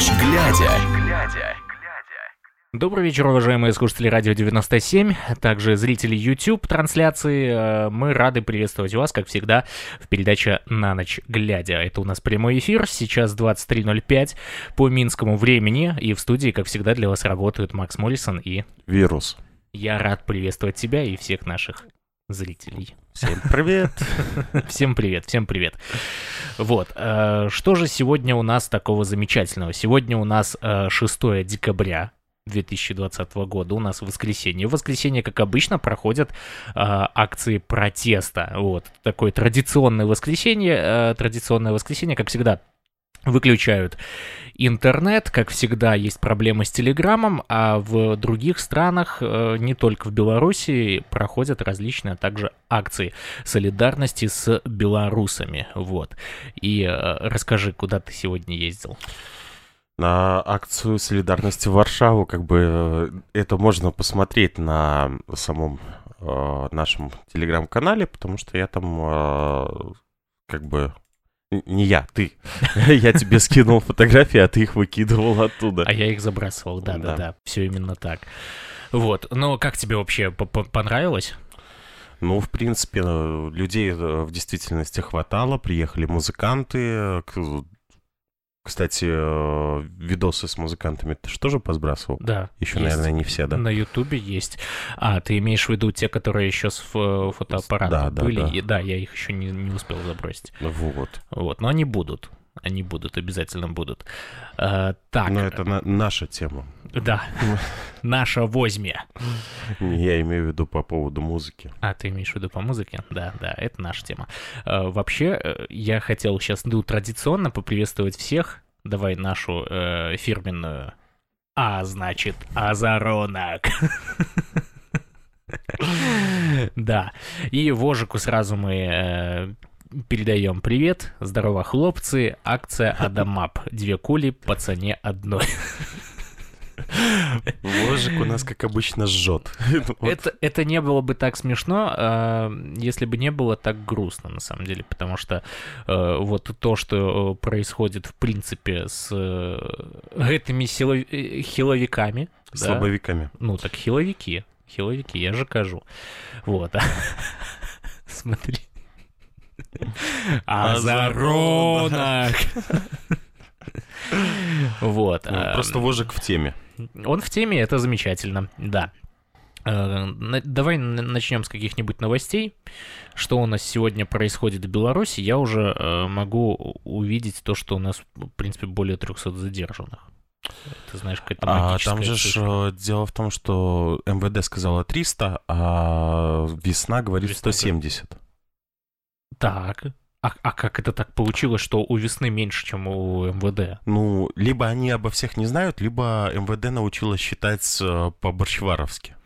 ночь глядя. Добрый вечер, уважаемые слушатели Радио 97, также зрители YouTube трансляции. Э, Мы рады приветствовать вас, как всегда, в передаче «На ночь глядя». Это у нас прямой эфир, сейчас 23.05 по минскому времени, и в студии, как всегда, для вас работают Макс Моррисон и... Вирус. Я рад приветствовать тебя и всех наших зрителей. Всем привет. Всем привет, всем привет. Вот, э, что же сегодня у нас такого замечательного? Сегодня у нас э, 6 декабря 2020 года, у нас воскресенье. В воскресенье, как обычно, проходят э, акции протеста. Вот, такое традиционное воскресенье, э, традиционное воскресенье, как всегда, выключают интернет, как всегда, есть проблемы с Телеграмом, а в других странах, э, не только в Беларуси, проходят различные также акции солидарности с белорусами, вот. И э, расскажи, куда ты сегодня ездил? На акцию солидарности в Варшаву, как бы э, это можно посмотреть на самом нашем телеграм-канале, потому что я там как бы не я, ты. Я тебе скинул фотографии, а ты их выкидывал оттуда. А я их забрасывал, Да. да-да-да, все именно так. Вот, но как тебе вообще понравилось? Ну, в принципе, э, людей э, в действительности хватало, приехали музыканты. Кстати, э, видосы с музыкантами ты же позбрасывал? Да. Еще, есть. наверное, не все, да? На Ютубе есть. А, ты имеешь в виду те, которые еще с фо- фотоаппаратом Да, да, были? да. И- да, я их еще не, не успел забросить. Вот. Вот, но они будут. Они будут, обязательно будут. А, так, Но это на- наша тема. да. Наша возьме. Я имею в виду по поводу музыки. А, ты имеешь в виду по музыке? Да, да, это наша тема. А, вообще, э, я хотел сейчас, ну, традиционно поприветствовать всех. Давай нашу э, фирменную А, значит, Азаронок. Да. И Вожику сразу мы э, передаем привет. Здорово, хлопцы. Акция Адамап. Две кули по цене одной. Ложик у нас, как обычно, жжет. Это, это не было бы так смешно, э, если бы не было так грустно, на самом деле, потому что э, вот то, что э, происходит, в принципе, с э, этими хиловиками, да, Слабовиками. ну так хиловики, хиловики, я же кажу, вот, смотри. Азаронок! Вот. Ну, а, Просто Вожик в теме. он в теме, это замечательно, да. Э, Давай начнем с каких-нибудь новостей. Что у нас сегодня происходит в Беларуси? Я уже э, могу увидеть то, что у нас, в принципе, более 300 задержанных. Ты знаешь, какая-то А там же ж, э, дело в том, что МВД сказала 300, а весна говорит Весна 170. Так. А, а как это так получилось, что у весны меньше, чем у МВД? Ну, либо они обо всех не знают, либо МВД научилась считать э, по-борщеваровски.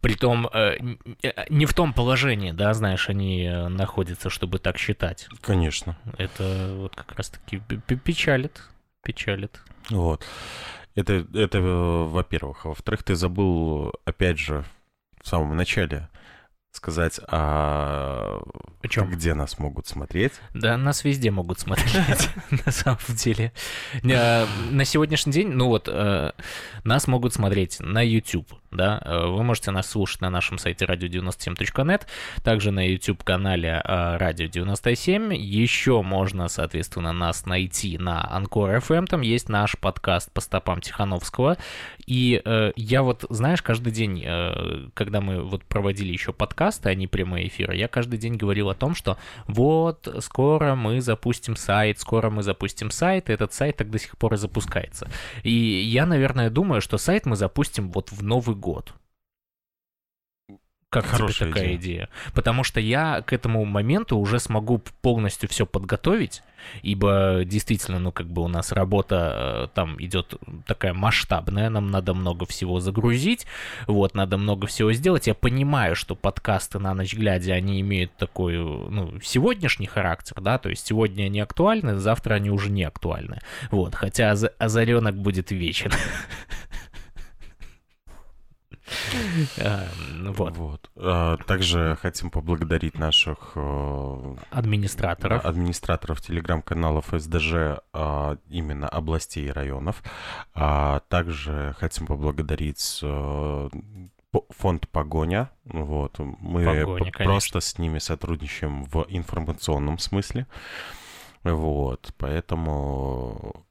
Притом э, э, не в том положении, да, знаешь, они находятся, чтобы так считать. Конечно. Это вот как раз-таки печалит, печалит. Вот. Это, это во-первых. А во-вторых, ты забыл, опять же, в самом начале сказать, а О чем? где нас могут смотреть. Да, нас везде могут смотреть, на самом деле. Э, На сегодняшний день, ну вот, э, нас могут смотреть на YouTube, да, э, вы можете нас слушать на нашем сайте radio97.net, также на YouTube-канале э, Radio 97, еще можно, соответственно, нас найти на Анкор FM, там есть наш подкаст по стопам Тихановского, и э, я вот, знаешь, каждый день, э, когда мы вот проводили еще подкасты, а не прямые эфиры, я каждый день говорил о том, что вот скоро мы запустим сайт, скоро мы запустим сайт, и этот сайт так до сих пор и запускается. И я, наверное, думаю, что сайт мы запустим вот в Новый. Как Хорошая тебе такая идея? Потому что я к этому моменту уже смогу полностью все подготовить, ибо действительно, ну, как бы у нас работа э, там идет такая масштабная, нам надо много всего загрузить, вот, надо много всего сделать. Я понимаю, что подкасты на ночь глядя, они имеют такой, ну, сегодняшний характер, да, то есть сегодня они актуальны, завтра они уже не актуальны. Вот, хотя Оз- озаренок будет вечен. А, Вот. Вот. А, Также хотим поблагодарить наших э, Администраторов. администраторов телеграм-каналов СДЖ а, именно областей и районов. А также хотим поблагодарить э, по- фонд «Погоня». Вот. Мы «Погоня», просто с ними сотрудничаем в информационном смысле. Вот. Поэтому...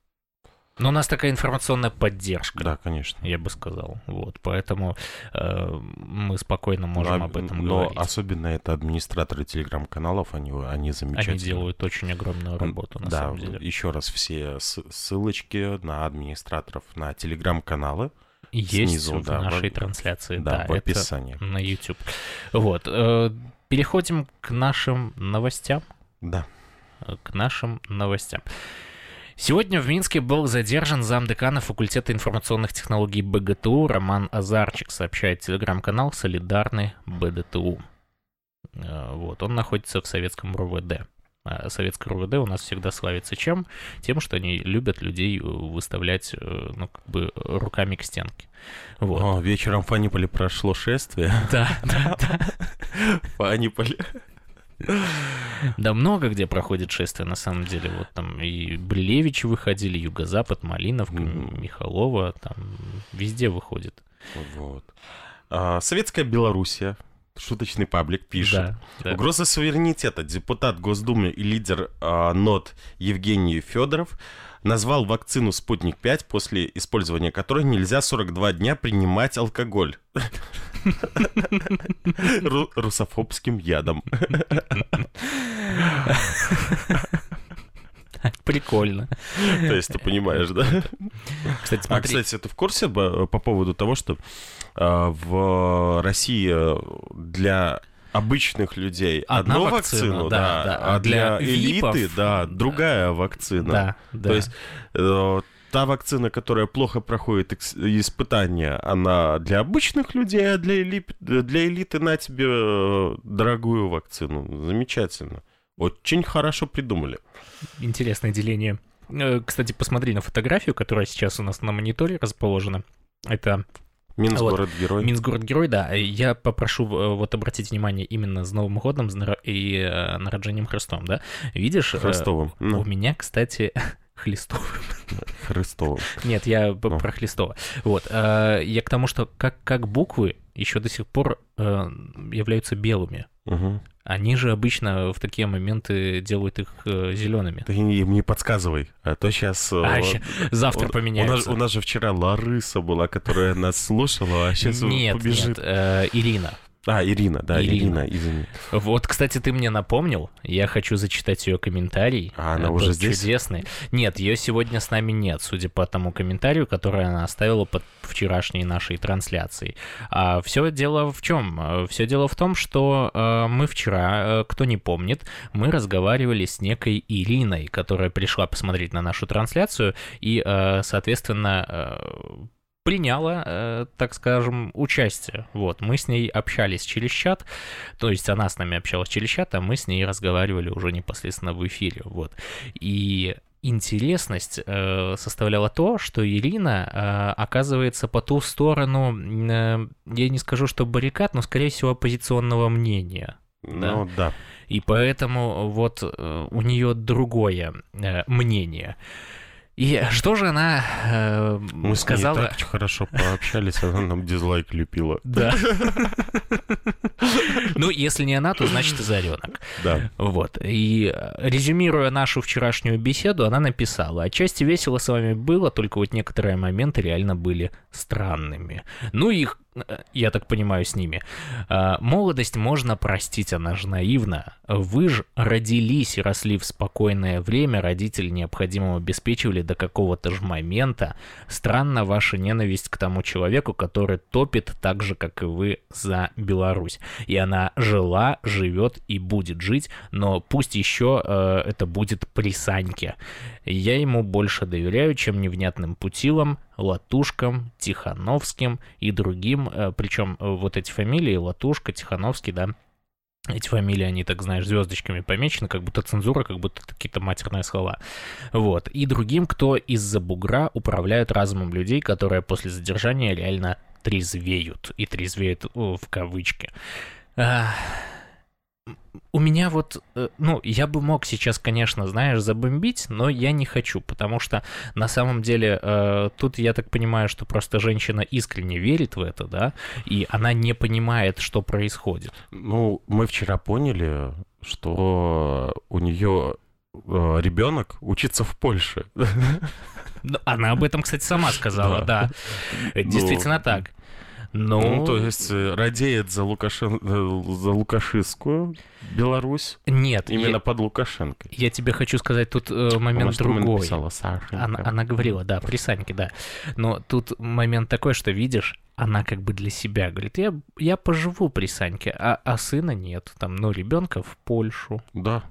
Но у нас такая информационная поддержка. Да, конечно. Я бы сказал. Вот. Поэтому э, мы спокойно можем Но- об этом но говорить. особенно это администраторы телеграм-каналов, они, они замечательные. Они делают очень огромную работу, на да, самом деле. еще раз все ссылочки на администраторов, на телеграм-каналы, Есть снизу, в да, нашей в- трансляции. да, Да, в описании. на YouTube. Вот. э, Переходим к нашим новостям. Да. К нашим новостям. Сегодня в Минске был задержан замдекана факультета информационных технологий БГТУ Роман Азарчик, сообщает телеграм-канал «Солидарный БДТУ». Э, Вот, он находится в советском РУВД. А Советское РУВД у нас всегда славится чем? Тем, что они любят людей э, выставлять, э, ну, как бы, руками к стенке. Вот. О, вечером в Фаниполе прошло шествие. Да, да, да. Фаниполе. Да много где проходит шествие, на самом деле. Вот там и Блевичи выходили, Юго-Запад, Малиновка. Михалова, там везде выходит. Вот. А, Советская Белоруссия, шуточный паблик, пишет. Да, да. Угроза суверенитета. Депутат Госдумы и лидер а, НОТ Евгений Федоров назвал вакцину «Спутник-5», после использования которой нельзя 42 дня принимать алкоголь. Ру- Русофобским ядом. Прикольно. То есть ты понимаешь, да? Кстати, А, кстати, ты в курсе б- по поводу того, что а, в России э, для обычных людей Одна одну вакцина, вакцину, да, да, да, а для, для элиты, випов, да, да. другая вакцина. да, да. То есть э, та вакцина, которая плохо проходит испытания, она для обычных людей, а для, эли- для элиты на тебе э, дорогую вакцину. Замечательно. Очень хорошо придумали. интересное деление. Э, Кстати, посмотри на фотографию, которая сейчас у нас на мониторе расположена. Это Минск, Вот. город-герой. Минск город-герой, да. Я попрошу э, вот обратить внимание именно с Новым годом и э, народжением Христом, да. Видишь? э, Христовым. У Ну, меня, кстати, Христовым. Христовым. Нет, я п- Ну. про Христова. Вот. э, Я к тому, что как, как буквы еще до сих пор э, являются белыми. Мгм. Они же обычно в такие моменты делают их зелеными. Ты им не подсказывай, а то сейчас... А, ща- завтра у, нас, поменяется. у нас же вчера Ларыса была, которая нас слушала, а сейчас Нет, побежит. нет, э, Ирина. А, Ирина, да, Ирина. Ирина, извини. Вот, кстати, ты мне напомнил. Я хочу зачитать ее комментарий. А она Э, уже тот здесь? Чудесный. Нет, ее сегодня с нами нет, судя по тому комментарию, который она оставила под вчерашней нашей трансляцией. А все дело в чем? Все дело в том, что э, мы вчера, э, кто не помнит, мы разговаривали с некой Ириной, которая пришла посмотреть на нашу трансляцию и, э, соответственно, приняла, э, так скажем, участие. Вот, мы с ней общались через чат, то есть она с нами общалась через чат, а мы с ней разговаривали уже непосредственно в эфире, вот. И интересность э, составляла то, что Ирина э, оказывается по ту сторону, э, я не скажу, что баррикад, но, скорее всего, оппозиционного мнения. Ну, да. И поэтому вот э, у нее другое э, мнение. И что же она э, Мы сказала? с ней так хорошо пообщались, она нам дизлайк лепила. Да. Ну, если не она, то значит Заренок. Да. Вот. И э, резюмируя нашу вчерашнюю беседу, она написала, отчасти весело с вами было, только вот некоторые моменты реально были странными. Ну, их, я так понимаю, с ними. А, Молодость можно простить, она же наивна. Вы же родились и росли в спокойное время, родители необходимо обеспечивали до какого-то же момента. Странна ваша ненависть к тому человеку, который топит так же, как и вы, за Беларусь. И она жила, живет и будет жить, но пусть еще э, это будет при Саньке. Я ему больше доверяю, чем невнятным путилам, Латушкам, Тихановским и другим. Причем вот эти фамилии, Латушка, Тихановский, да, эти фамилии, они, так знаешь, звездочками помечены, как будто цензура, как будто какие-то матерные слова. Вот. И другим, кто из-за бугра управляют разумом людей, которые после задержания реально трезвеют. И трезвеют в кавычки. А, у меня вот, э, ну, я бы мог сейчас, конечно, знаешь, забомбить, но я не хочу, потому что на самом деле э, тут я так понимаю, что просто женщина искренне верит в это, да, и она не понимает, что происходит. Ну, мы вчера поняли, что у нее э, ребенок учится в Польше. Ну, она об этом, кстати, сама сказала, да. да. Действительно ну, так. Ну, ну, то есть э, радеет за, Лукашен... Э, за Лукашистскую Беларусь? Нет. Именно я... под Лукашенко. Я тебе хочу сказать, тут э, момент она другой. Написала, она, она говорила, да, при Саньке, да. Но тут момент такой, что видишь, она как бы для себя говорит, я, я поживу при Саньке, а, а сына нет. Там, ну, ребенка в Польшу. Да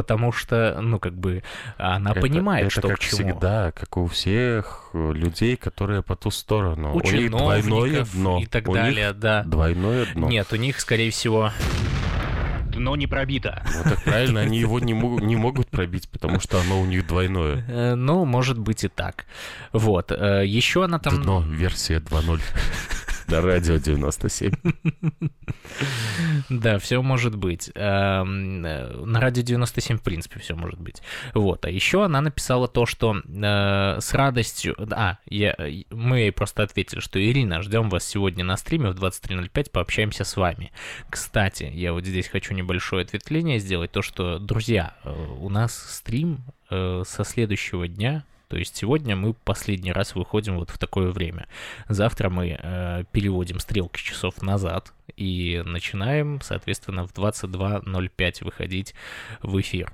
потому что, ну, как бы, она это, понимает, это что как к чему. всегда, как у всех людей, которые по ту сторону. У, у них двойное дно. И так у далее, да. Двойное дно. Нет, у них, скорее всего, дно не пробито. Вот так правильно, они его не, могут, не могут пробить, потому что оно у них двойное. Э, ну, может быть и так. Вот. Э, Еще она там... Дно, версия 2.0. На радио 97. Да, все может быть. Эм, на радио 97, в принципе, все может быть. Вот. А еще она написала то, что э, с радостью... А, я, мы ей просто ответили, что Ирина, ждем вас сегодня на стриме в 23.05, пообщаемся с вами. Кстати, я вот здесь хочу небольшое ответвление сделать. То, что, друзья, э, у нас стрим э, со следующего дня то есть сегодня мы последний раз выходим вот в такое время. Завтра мы э, переводим стрелки часов назад и начинаем, соответственно, в 22.05 выходить в эфир.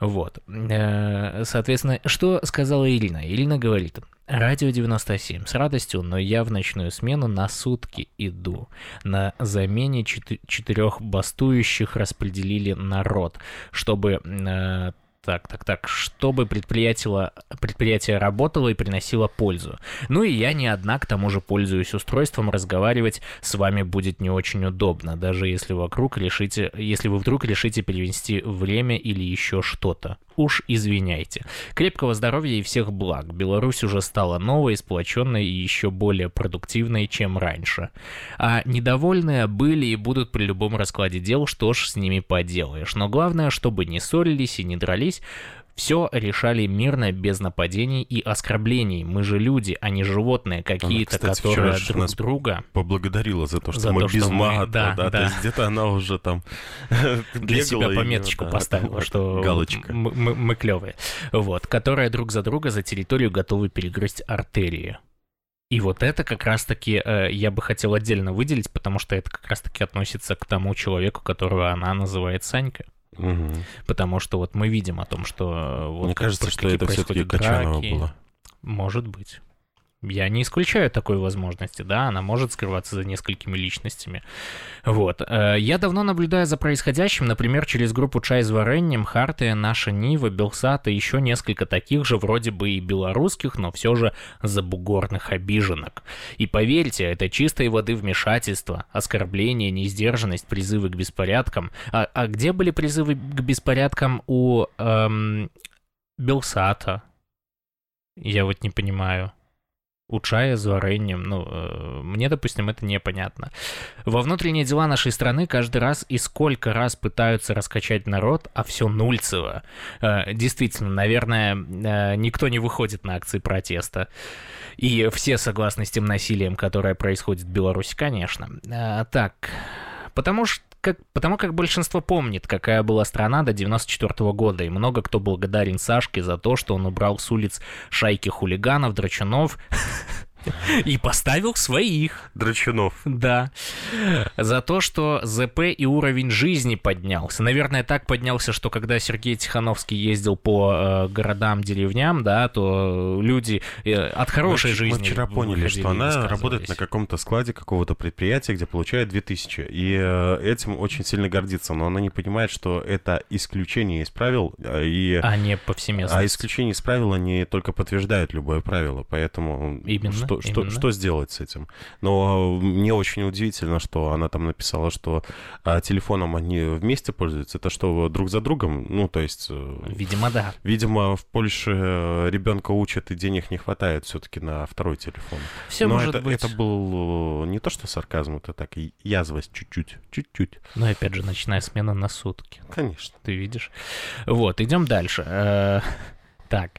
Вот. Э, соответственно, что сказала Ирина? Ирина говорит, радио 97 с радостью, но я в ночную смену на сутки иду. На замене четырех бастующих распределили народ, чтобы э, так, так, так, чтобы предприятие, предприятие работало и приносило пользу. Ну и я не одна, к тому же пользуюсь устройством, разговаривать с вами будет не очень удобно, даже если вокруг решите, если вы вдруг решите перевести время или еще что-то. Уж извиняйте. Крепкого здоровья и всех благ. Беларусь уже стала новой, сплоченной и еще более продуктивной, чем раньше. А недовольные были и будут при любом раскладе дел, что ж с ними поделаешь. Но главное, чтобы не ссорились и не дрались, все решали мирно, без нападений и оскорблений. Мы же люди, а не животные какие-то, которые друг нас друга... поблагодарила за то, что за мы то, без что мата, мы... да, да, да. То есть где-то она уже там Для себя пометочку и, поставила, да, что галочка. Мы, мы, мы клевые. Вот, которые друг за друга за территорию готовы перегрызть артерии. И вот это как раз-таки э, я бы хотел отдельно выделить, потому что это как раз-таки относится к тому человеку, которого она называет Санька. Угу. Потому что вот мы видим о том, что... Э, вот Мне кажется, что это все-таки Качанова было. Может быть. Я не исключаю такой возможности, да, она может скрываться за несколькими личностями. Вот. Э, я давно наблюдаю за происходящим, например, через группу «Чай с вареньем», «Харты», «Наша Нива», «Белсат» и еще несколько таких же, вроде бы и белорусских, но все же забугорных обиженок. И поверьте, это чистой воды вмешательство, оскорбление, несдержанность, призывы к беспорядкам. А, а где были призывы к беспорядкам у эм, Белсата? Я вот не понимаю у чая с вареньем. Ну, э, мне, допустим, это непонятно. Во внутренние дела нашей страны каждый раз и сколько раз пытаются раскачать народ, а все нульцево. Э, действительно, наверное, э, никто не выходит на акции протеста. И все согласны с тем насилием, которое происходит в Беларуси, конечно. Так, потому что как, потому как большинство помнит, какая была страна до 94 года, и много кто благодарен Сашке за то, что он убрал с улиц шайки хулиганов, драчунов, и поставил своих. Драчунов. Да. За то, что ЗП и уровень жизни поднялся. Наверное, так поднялся, что когда Сергей Тихановский ездил по э, городам, деревням, да, то люди э, от хорошей мы, жизни... Мы вчера поняли, что она работает на каком-то складе какого-то предприятия, где получает 2000. И э, этим очень сильно гордится. Но она не понимает, что это исключение из правил. Э, и, а не повсеместно. А исключение из правила не только подтверждает любое правило. Поэтому... Именно что, что, что сделать с этим. Но мне очень удивительно, что она там написала, что а, телефоном они вместе пользуются. Это что, друг за другом? Ну, то есть... Э, видимо, да. Видимо, в Польше ребенка учат, и денег не хватает все-таки на второй телефон. Все Но может это, быть. это был не то, что сарказм, это так язвость чуть-чуть, чуть-чуть. Ну, опять же, ночная смена на сутки. Конечно. Ты видишь? Вот, идем дальше. Э, так.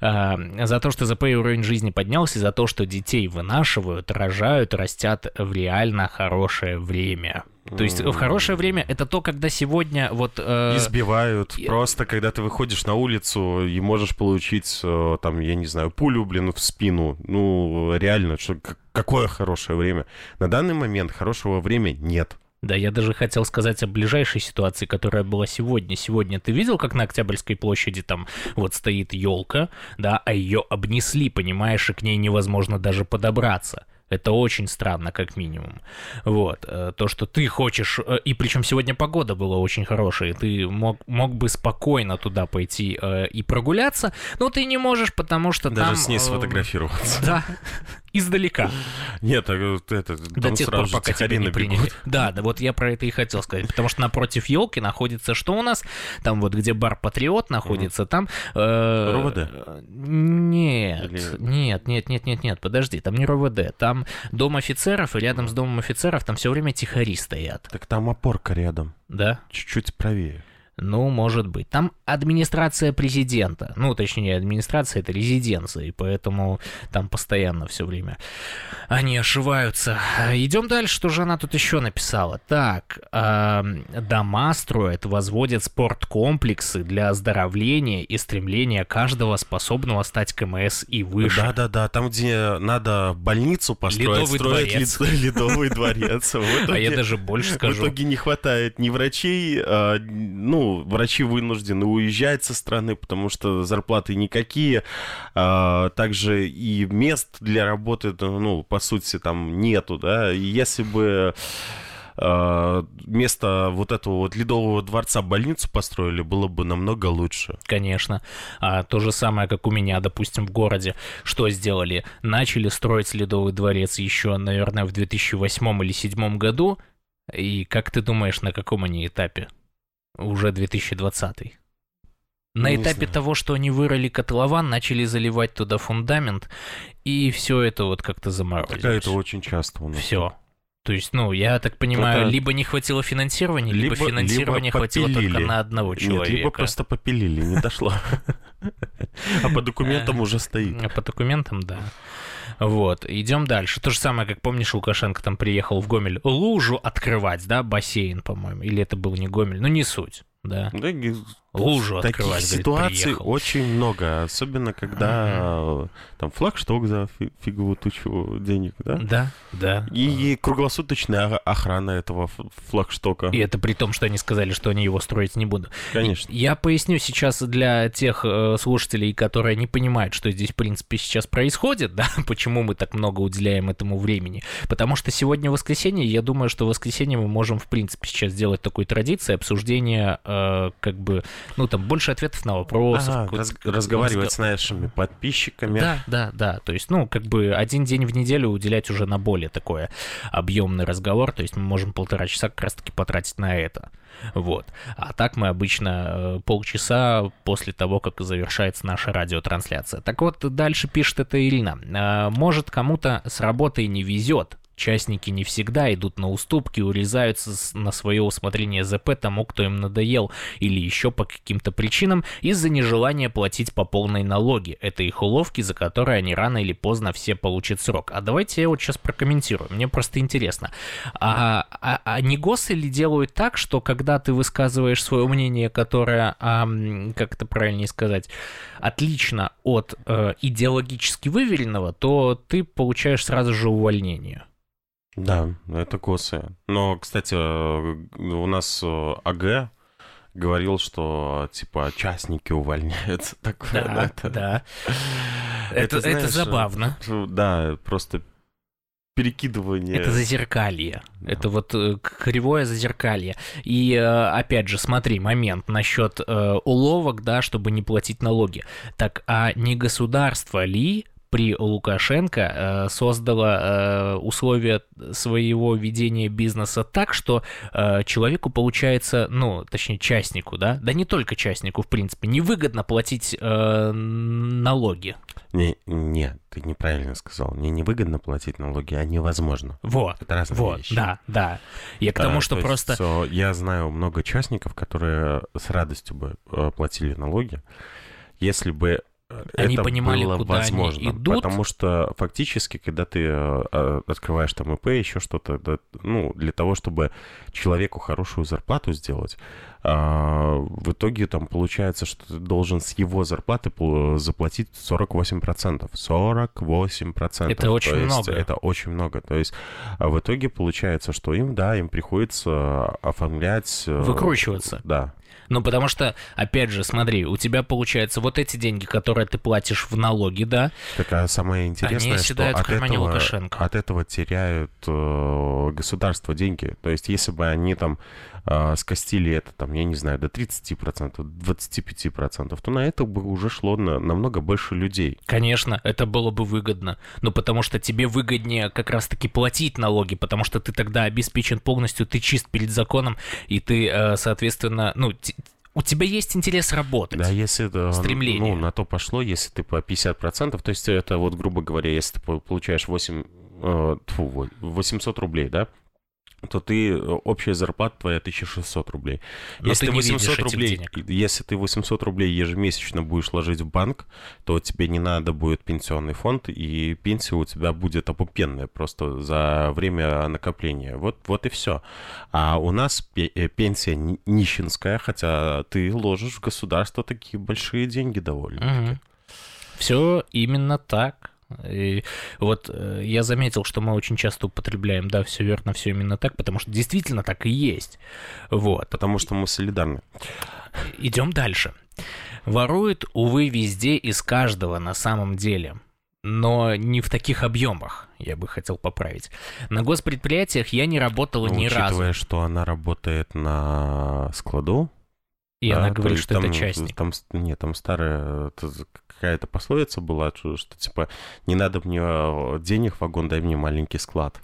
Э, за то, что ЗП уровень жизни поднялся, за то, что детей вынашивают, рожают, растят в реально хорошее время. То есть в хорошее время это то, когда сегодня вот... Э... Избивают. Просто когда ты выходишь на улицу и можешь получить, э, там, я не знаю, пулю, блин, в спину. Ну, реально, что, какое хорошее время. На данный момент хорошего времени нет. Да, я даже хотел сказать о ближайшей ситуации, которая была сегодня. Сегодня ты видел, как на Октябрьской площади там вот стоит елка, да, а ее обнесли, понимаешь, и к ней невозможно даже подобраться. Это очень странно, как минимум. Вот. Э, то, что ты хочешь... Э, и причем сегодня погода была очень хорошая. Ты мог, мог бы спокойно туда пойти э, и прогуляться, но ты не можешь, потому что Даже там... с ней сфотографироваться. Да, издалека. Нет, а это, До тех пор, пока тебя не приняли. Да, да, вот я про это и хотел сказать. Потому что напротив елки находится что у нас? Там вот, где бар Патриот находится, там... РОВД? Нет, нет, нет, нет, нет, нет, подожди, там не РОВД, там дом офицеров, и рядом с домом офицеров там все время тихари стоят. Так там опорка рядом. Да? Чуть-чуть правее. Ну, может быть. Там администрация президента. Ну, точнее, администрация это резиденция, и поэтому там постоянно все время они ошиваются. Идем дальше, что же она тут еще написала. Так, э, дома строят, возводят спорткомплексы для оздоровления и стремления каждого способного стать КМС и выше. Да-да-да, там, где надо больницу построить, Ледовый дворец. лед- ледовый дворец. В А я даже больше В скажу. итоге не хватает ни врачей, а, ну, врачи вынуждены уезжать со страны, потому что зарплаты никакие. а, также и мест для работы, ну, по сути, там нету, да. И если бы а, вместо вот этого вот ледового дворца больницу построили, было бы намного лучше. Конечно. А, то же самое, как у меня, допустим, в городе. Что сделали? Начали строить Ледовый дворец еще, наверное, в 2008 или 2007 году. И как ты думаешь, на каком они этапе? Уже 2020. На Не этапе знаю. того, что они вырыли котлован, начали заливать туда фундамент, и все это вот как-то заморозилось. Такая это очень часто у нас. Все. То есть, ну, я так понимаю, Это- либо не хватило финансирования, либо, Либо- финансирования либо хватило только на одного человека. Нет, либо просто попилили, не дошло. А по документам уже стоит. А По документам, да. Вот, идем дальше. То же самое, как помнишь, Лукашенко там приехал в Гомель лужу открывать, да, бассейн, по-моему, или это был не Гомель, ну не суть, да. Да, Лужу Таких открывать, говорит, ситуаций приехал. очень много, особенно когда э, там флагшток за фи- фиговую тучу денег, да? Да, да. И, и круглосуточная охрана этого флагштока. И это при том, что они сказали, что они его строить не будут. Конечно. Я поясню сейчас для тех э, слушателей, которые не понимают, что здесь, в принципе, сейчас происходит, да, почему мы так много уделяем этому времени. Потому что сегодня воскресенье, я думаю, что в воскресенье мы можем, в принципе, сейчас сделать такой традицией обсуждения, э, как бы, ну, там, больше ответов на вопросы. Ага, раз- разговаривать с нашими подписчиками. Да, да, да. То есть, ну, как бы один день в неделю уделять уже на более такой объемный разговор. То есть мы можем полтора часа как раз-таки потратить на это. Вот. А так мы обычно э, полчаса после того, как завершается наша радиотрансляция. Так вот, дальше пишет это Ирина. Э, Может, кому-то с работой не везет. Частники не всегда идут на уступки, урезаются на свое усмотрение ЗП тому, кто им надоел, или еще по каким-то причинам из-за нежелания платить по полной налоги. Это их уловки, за которые они рано или поздно все получат срок. А давайте я вот сейчас прокомментирую, мне просто интересно. А, а, а не госы ли делают так, что когда ты высказываешь свое мнение, которое, ам, как это правильнее сказать, отлично от э, идеологически выверенного, то ты получаешь сразу же увольнение? Да, это косы. Но, кстати, э, у нас э, АГ говорил, что типа частники увольняются. Такое, Да, это- да. Это, это знаешь, забавно. э, Да, просто перекидывание. Это зазеркалье. Да. Это вот кривое зазеркалье. И опять же, смотри, момент насчет уловок, да, чтобы не платить налоги. Так, а не государство ли при Лукашенко создало условия своего ведения бизнеса так, что человеку получается, ну, точнее, частнику, да, да не только частнику, в принципе, невыгодно платить налоги. Не, не, ты неправильно сказал. Мне невыгодно платить налоги, а невозможно. Вот. Это разные вот, вещи. да, да. Я к тому, А, что то есть, просто... э, я знаю много частников, которые с радостью бы э, платили налоги, если бы э, Они это понимали, было куда они возможно. идут. Потому что фактически, когда ты э, э, открываешь там ИП, еще что-то, да, ну, для того, чтобы человеку хорошую зарплату сделать, а, в итоге там получается, что ты должен с его зарплаты заплатить 48%. 48%. Это очень То есть много. Это очень много. То есть а в итоге получается, что им, да, им приходится оформлять... э, Выкручиваться. Да. Ну, потому что, опять же, смотри, у тебя получается вот эти деньги, которые ты платишь в налоги, да, Так, а самое интересное, что от этого, Лукашенко. от этого теряют э, государство деньги. То есть, если бы они там э, скостили это, там, я не знаю, до 30%, 25%, то на это бы уже шло на, намного больше людей. Конечно, это было бы выгодно. Ну, потому что тебе выгоднее как раз-таки платить налоги, потому что ты тогда обеспечен полностью, ты чист перед законом, и ты, э, соответственно, ну, у тебя есть интерес работать. Да, если это, Стремление. ну, на то пошло, если ты по 50%, то есть это вот, грубо говоря, если ты по- получаешь 8, э, тьфу, вот, 800 рублей, да, то ты, э, общая зарплата твоя 1600 рублей. Но если ты не видишь 800 этих рублей, денег. если ты 800 рублей ежемесячно будешь ложить в банк, то тебе не надо будет пенсионный фонд, и пенсия у тебя будет опупенная просто за время накопления. Вот, вот и все. А у нас э, пенсия ни- нищенская, хотя ты ложишь в государство такие большие деньги довольно. Все именно так. И вот э, я заметил, что мы очень часто употребляем, да, все верно, все именно так, потому что действительно так и есть. Вот. Потому что мы солидарны. Идем дальше. Воруют, увы, везде из каждого на самом деле. Но не в таких объемах, я бы хотел поправить. На госпредприятиях я не работала Ну, ни разу. учитывая, что она работает на складу, И Да, она говорит, что там, это частник. Там, нет, там старая какая-то пословица была, что, что, типа не надо мне э, денег вагон, дай мне маленький склад.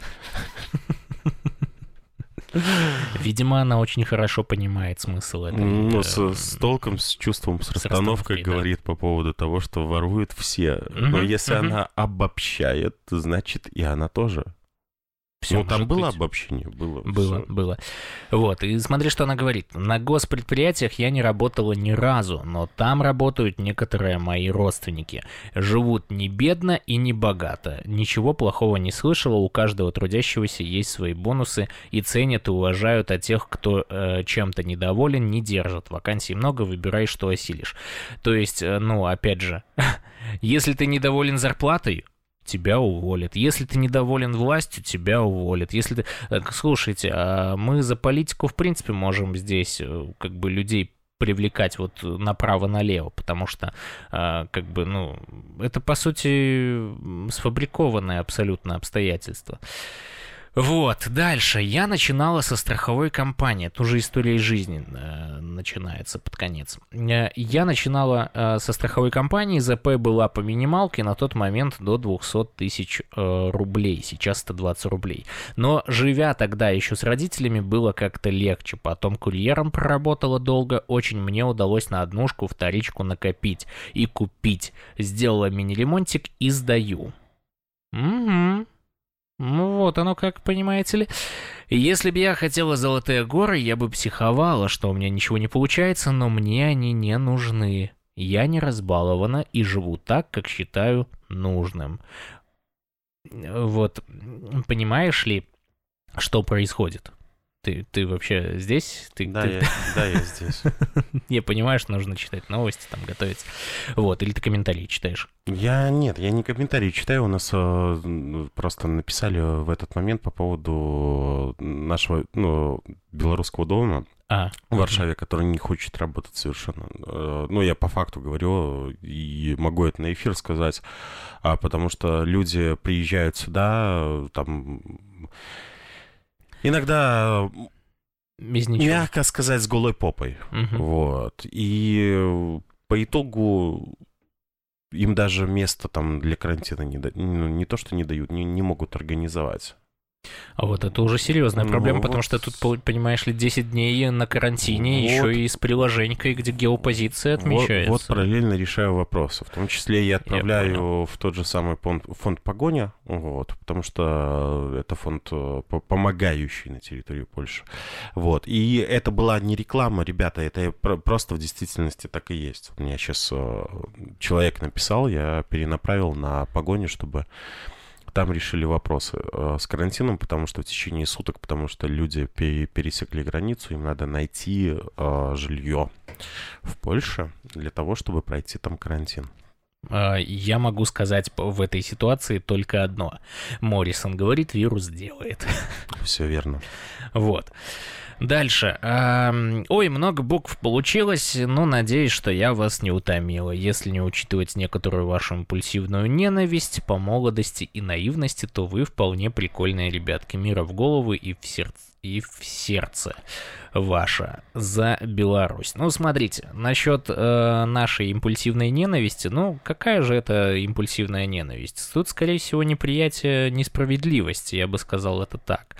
Видимо, она очень хорошо понимает смысл этой. Ну, э, с, с толком, с чувством, с, с расстановкой расстановкой, да. говорит по поводу того, что воруют все. Но если она обобщает, значит и она тоже. Всё ну, там было быть. обобщение, было. Было, всё. было. Вот, и смотри, что она говорит. На госпредприятиях я не работала ни разу, но там работают некоторые мои родственники. Живут не бедно и не богато. Ничего плохого не слышала, у каждого трудящегося есть свои бонусы и ценят и уважают, а тех, кто э, чем-то недоволен, не держат. Вакансий много, выбирай, что осилишь. То есть, э, ну, опять же, если ты недоволен зарплатой, тебя уволят. Если ты недоволен властью, тебя уволят. Если ты... э, Слушайте, а мы за политику, в принципе, можем здесь э, как бы людей привлекать вот направо-налево, потому что, а, как бы, ну, это, по сути, сфабрикованное абсолютно обстоятельство. Вот, дальше. Я начинала со страховой компании. Это уже история из жизни э, начинается под конец. Э, Я начинала э, со страховой компании, ЗП была по минималке на тот момент до 200 тысяч э, рублей, сейчас 120 рублей. Но живя тогда еще с родителями, было как-то легче. Потом курьером проработала долго, очень мне удалось на однушку вторичку накопить и купить. Сделала мини-ремонтик и сдаю. Вот оно как, понимаете ли. Если бы я хотела золотые горы, я бы психовала, что у меня ничего не получается, но мне они не нужны. Я не разбалована и живу так, как считаю нужным. Вот, понимаешь ли, что происходит? Ты, ты вообще здесь? Ты, Да, ты- я, да, я здесь. Я понимаю, что нужно читать новости, там готовиться. Вот, или ты комментарии читаешь. Я нет, я не комментарии читаю. У нас э, просто написали в этот момент по поводу нашего ну, белорусского дома А, в Варшаве, который не хочет работать совершенно. Э, Ну, я по факту говорю и могу это на эфир сказать, а, потому что люди приезжают сюда, э, там иногда, без ничего. мягко сказать, с голой попой. Мгм. Вот. И по итогу им даже место там для карантина не, да, ну, не то, что не дают, не, не могут организовать. А вот это уже серьезная Ну, проблема, вот. потому что тут, понимаешь ли, 10 дней на карантине, Вот. еще и с приложенькой, где геопозиция Вот, отмечается. вот параллельно решаю вопросы. В том числе я отправляю понял. в тот же самый фонд, фонд Погоня, вот, потому что это фонд э, по- помогающий на территории Польши. Вот. И это была не реклама, ребята, это про- просто в действительности так и есть. У меня сейчас человек написал, я перенаправил на Погоню, чтобы там решили вопросы э, с карантином, потому что в течение суток, потому что люди пе- пересекли границу, им надо найти э, жилье в Польше для того, чтобы пройти там карантин. А, Я могу сказать в этой ситуации только одно. Моррисон говорит, вирус делает. Все верно. Вот. Дальше. Ой, много букв получилось, но надеюсь, что я вас не утомила. Если не учитывать некоторую вашу импульсивную ненависть по молодости и наивности, то вы вполне прикольные ребятки. Мира в голову и в сердце. И в сердце ваше за Беларусь. Ну, смотрите, насчет э, нашей импульсивной ненависти, ну, какая же это импульсивная ненависть? Тут, скорее всего, неприятие несправедливости, я бы сказал это так.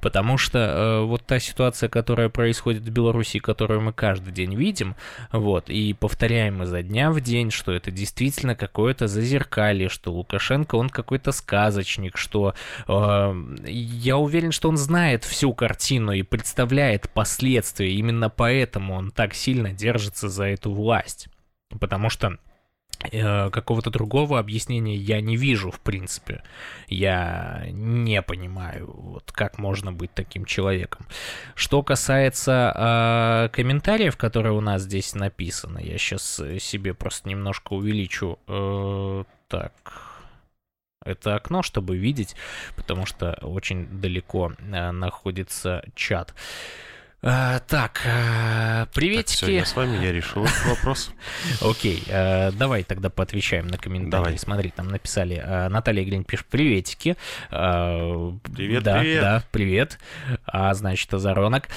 Потому что э, вот та ситуация, которая происходит в Беларуси, которую мы каждый день видим, вот, и повторяем изо дня в день, что это действительно какое-то зазеркалье, что Лукашенко, он какой-то сказочник, что э, я уверен, что он знает всю картину и представляет последствия, именно поэтому он так сильно держится за эту власть. Потому что э, какого-то другого объяснения я не вижу, в принципе. Я не понимаю, вот как можно быть таким человеком. Что касается э, комментариев, которые у нас здесь написаны, я сейчас себе просто немножко увеличу. э, так. Это окно, чтобы видеть, потому что очень далеко э, находится чат. А, так, э, Так, приветики. все, я с вами, я решил этот вопрос. Окей, э, давай тогда поотвечаем на комментарии. Давай. Смотри, там написали, э, Наталья Грин пишет, приветики. Э, Привет, да, привет. Да, привет. А, значит, Азаронок.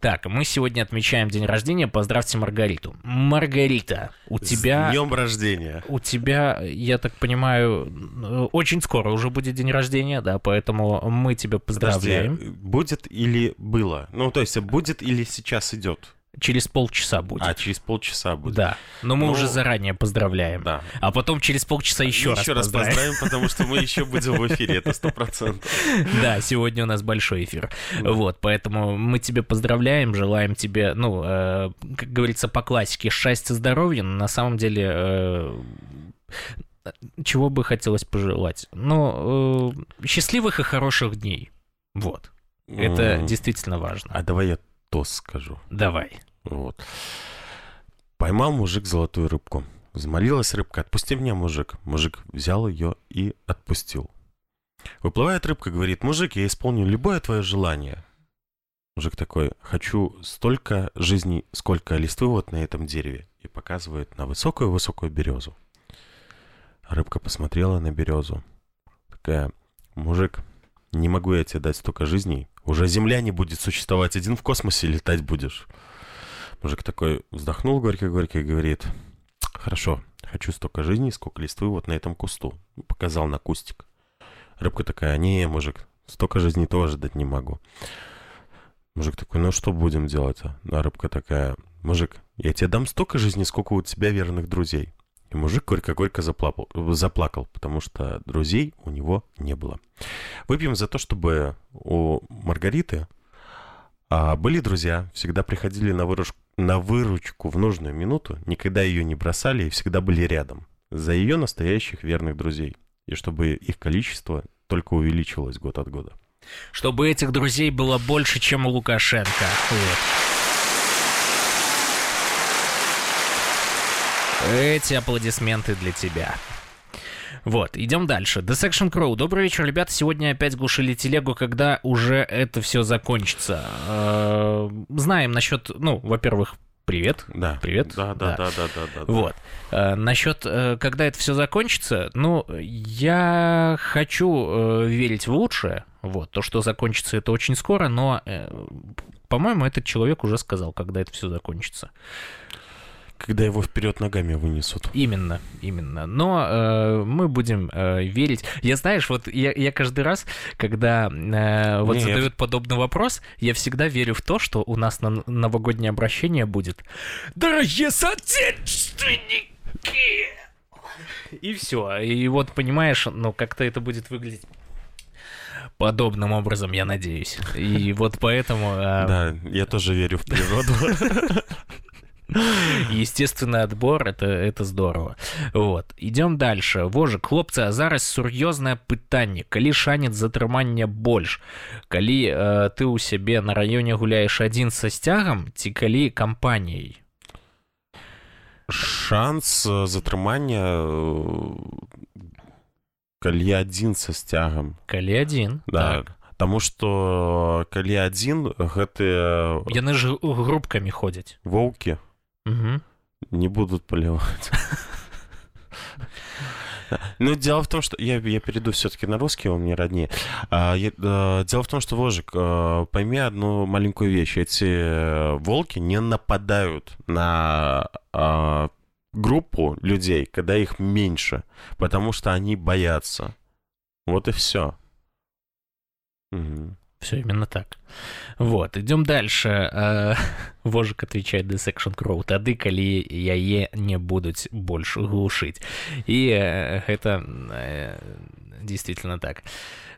Так, мы сегодня отмечаем день рождения, поздравьте Маргариту. Маргарита, у тебя... С днем рождения. У тебя, я так понимаю, э, очень скоро уже будет день рождения, да, поэтому мы тебя поздравляем. Подожди, будет или было? Ну, то есть, будет или сейчас идет? Через полчаса будет. А, через полчаса будет. Да, но мы Ну, уже заранее поздравляем. Да. А потом через полчаса еще, Еще раз поздравим. поздравим, потому что мы еще будем в эфире, это сто процентов. Да, сегодня у нас большой эфир. Вот, поэтому мы тебе поздравляем, желаем тебе, ну, э, как говорится по классике, счастья, здоровья. Но на самом деле, э, чего бы хотелось пожелать? Ну, счастливых и хороших дней. Вот. Это действительно важно. А давай я тост скажу. Давай. Вот. Поймал мужик золотую рыбку. Взмолилась рыбка, отпусти меня, мужик. Мужик взял ее и отпустил. Выплывает рыбка, говорит, мужик, я исполню любое твое желание. Мужик такой, хочу столько жизней, сколько листвы вот на этом дереве. И показывает на высокую-высокую березу. Рыбка посмотрела на березу. Такая, мужик, не могу я тебе дать столько жизней. Уже земля не будет существовать, один в космосе летать будешь. Мужик такой вздохнул горько-горько и говорит, хорошо, хочу столько жизней, сколько листвы вот на этом кусту. Показал на кустик. Рыбка такая, не, мужик, столько жизней тоже дать не могу. Мужик такой, ну что будем делать-то? А рыбка такая, мужик, я тебе дам столько жизней, сколько у тебя верных друзей. И мужик горько-горько заплакал, заплакал, потому что друзей у него не было. Выпьем за то, чтобы у Маргариты а, были друзья, всегда приходили на выручку, на выручку в нужную минуту, никогда ее не бросали и всегда были рядом. За ее настоящих верных друзей. И чтобы их количество только увеличивалось год от года. Чтобы этих друзей было больше, чем у Лукашенко. Вот. Эти аплодисменты для тебя. Вот, идем дальше. The Section Crow. Добрый вечер, ребята. Сегодня опять глушили телегу, когда уже это все закончится. Э, Знаем насчет, ну, во-первых, привет. Да. Привет. Да, да, да, да, да, да. Вот. Э, насчет, э, когда это все закончится, ну, я хочу э, верить в лучшее. Вот, то, что закончится, это очень скоро, но, э, по-моему, этот человек уже сказал, когда это все закончится. Когда его вперед ногами вынесут. Именно, именно. Но э, мы будем э, верить. Я знаешь, вот я, я каждый раз, когда э, вот Нет. задают подобный вопрос, я всегда верю в то, что у нас на новогоднее обращение будет «Дорогие соотечественники!» И все. И вот, понимаешь, ну, как-то это будет выглядеть подобным образом, я надеюсь. И вот поэтому... э, Да, я тоже верю в природу. Естественный отбор это, это здорово. Вот. Идем дальше. Вожик, хлопцы, а зараз сур'ёзнае пытанне. Калі шанец затрымання больш. Калі э, ты ў сябе на раёне гуляеш адзін са сцягам ці калі кампаніяй? Шанс э, затрымання э, калі адзін са сцягам. Калі адзін. Да. Так. Таму што калі адзін гэтыя Яны ж групкамі ходзяць. воўкі Угу. не будут поливать. Ну, дело в том, что я, я перейду все-таки на русский, он мне роднее. А, я- э, дело в том, что, Вожик, э, пойми одну маленькую вещь. Эти э, волки не нападают на а, группу людей, когда их меньше, потому что они боятся. Вот и все. Все именно так. Вот, идем дальше. Э, Вожик отвечает The Section Crow. Тады, калі яе не будуць больш глушыць. І э, гэта э, действительно так.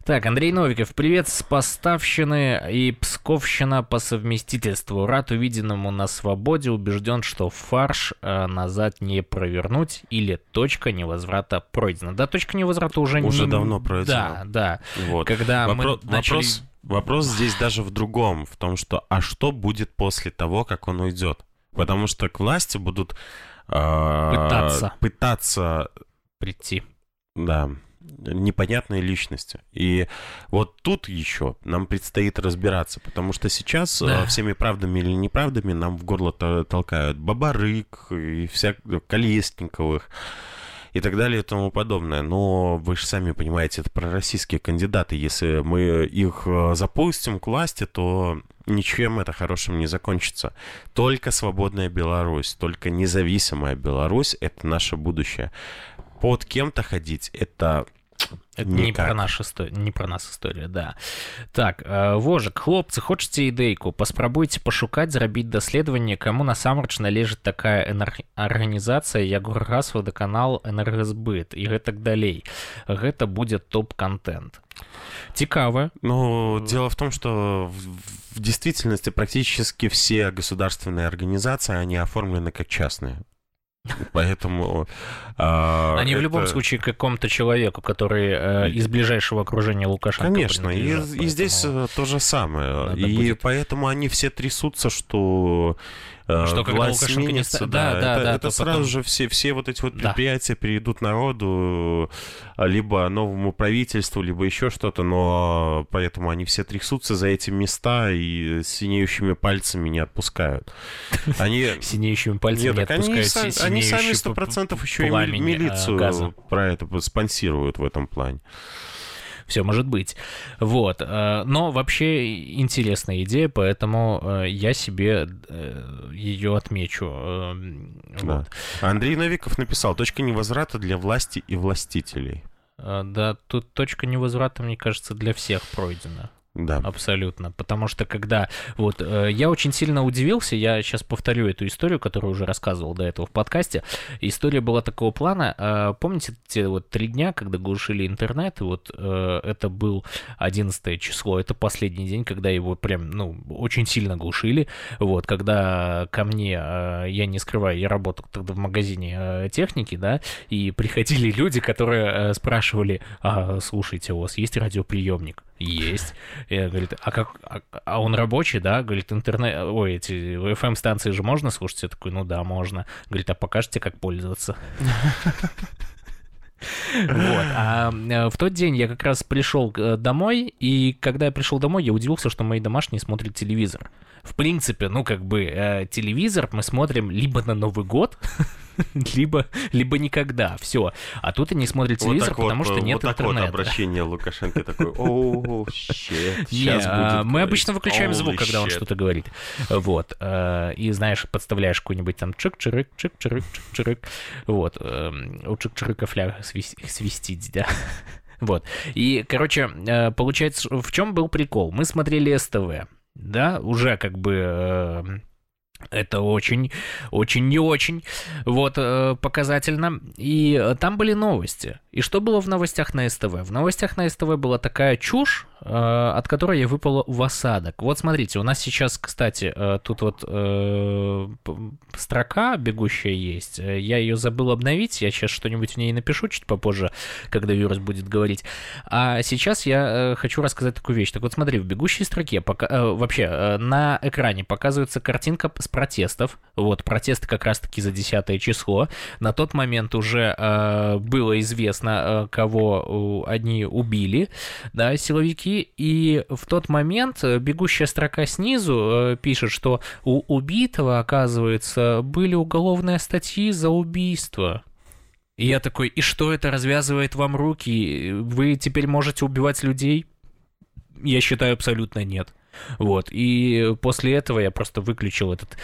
Так, Андрей Новиков, привет с Поставщины и Псковщина по совместительству. Рад увиденному на свободе, убежден, что фарш э, назад не провернуть или точка невозврата пройдена. Да, точка невозврата уже, Уже не- давно пройдена. Да, да. Вот. Когда Вопро- мы начали... вопрос, вопрос здесь даже в другом, в том, что а что будет после того, как он уйдет? Потому что к власти будут а, Пытаться. пытаться, прийти. да, непонятные личности. И вот тут еще нам предстоит разбираться, потому что сейчас Да. а, всеми правдами или неправдами нам в горло то- толкают Бабарык и всяк Колесниковых и так далее и тому подобное. Но вы же сами понимаете, это пророссийские кандидаты. Если мы их э, запустим к власти, то ничем это хорошим не закончится. Только свободная Беларусь, только независимая Беларусь — это наше будущее. Под кем-то ходить — это Это не Никак. про, наш исто- не про нас история, да. Так, э, Вожик, хлопцы, хочаце ідэйку? Паспрабуйце пашукаць, зрабіць даследаванне, каму насамрэч належыць такая энер- арганізацыя, як Гургас, вадаканал, энергазбыт і гэтак далей. Гэта будзе топ-контент. Цікава. Ну, дело в том, что в, в действительности практически все государственные организации, они оформлены как частные. Поэтому... а, Они в любом случае какому-то человеку, который э, из ближайшего окружения Лукашенко Конечно, и, здесь э, то же самое. надо И будет- поэтому они все трясутся, что, э, Что когда власть Лукашенко не сменится, ста- да, да, да, это, да, это то сразу потом- же все, все вот эти вот Да. предприятия перейдут народу, э, либо новому правительству, либо еще что-то, но поэтому они все трясутся за эти места и синеющими пальцами не отпускают. Они... синеющими пальцами Нет, не они, отпускают си- они сами синеющий сто п- процентов еще и э, милицию про это спонсируют в этом плане. Все может быть. Вот. э, Но вообще интересная идея, поэтому э, я себе ее отмечу. э, Да. Вот. Андрей Новиков написал, точка невозврата для власти и властителей. Э, Да, тут точка невозврата, мне кажется, для всех пройдена. Да. Абсолютно. Потому что когда... Вот, э, я очень сильно удивился, я сейчас повторю эту историю, которую уже рассказывал до этого в подкасте. История была такого плана. э, помните те вот три дня, когда глушили интернет, и вот э, это был 11 число, это последний день, когда его прям, ну, очень сильно глушили. Вот, когда ко мне, э, я не скрываю, я работал тогда в магазине э, техники, да, и приходили люди, которые э, спрашивали, «А, слушайте, у вас есть радиоприемник? Есть. Я, говорит, а как, а, а он рабочий, да? Говорит, интернет, ой, эти FM-станции же можно слушать? Я такой, ну да, можно. Говорит, а покажете, как пользоваться? Вот. А э, в тот день я как раз пришел э, домой, и когда я пришел домой, я удивился, что мои домашние смотрят телевизор. В принципе, ну как бы э, телевизор мы смотрим либо на Новый год, либо, либо никогда, все. А тут они смотрят телевизор, вот потому вот, что нет вот интернета. Вот обращение Лукашенко такой, о, щет, Не, сейчас а, мы обычно выключаем звук, когда он shit». что-то говорит. Вот. э, И, знаешь, подставляешь какой-нибудь там чик-чирык, чик-чирык, чик-чирык. Вот. эм, У чик-чирыка фляг свис- свистить, да. Вот. И, короче, э, получается, в чем был прикол? Мы смотрели СТВ, да, уже как бы... Это очень, очень не очень, вот, э, показательно. И э, там были новости. И что было в новостях на СТВ? В новостях на СТВ была такая чушь, от которой я выпала в осадок. Вот смотрите, у нас сейчас, кстати, э, тут вот э, строка бегущая есть. Э, Я ее забыл обновить, я сейчас что-нибудь в ней напишу чуть попозже, когда вирус будет говорить. А сейчас я э, хочу рассказать такую вещь. Так вот смотри, в бегущей строке пока, э, вообще э, на экране показывается картинка с протестов. Вот, протесты как раз-таки за 10 число. На тот момент уже э, было известно, э, кого э, они убили, да, силовики. И в тот момент э, бегущая строка снизу э, пишет, что у убитого, оказывается, были уголовные статьи за убийство. И я такой, и что это развязывает вам руки? Вы теперь можете убивать людей? Я считаю, абсолютно нет. Вот, и после этого я просто выключил этот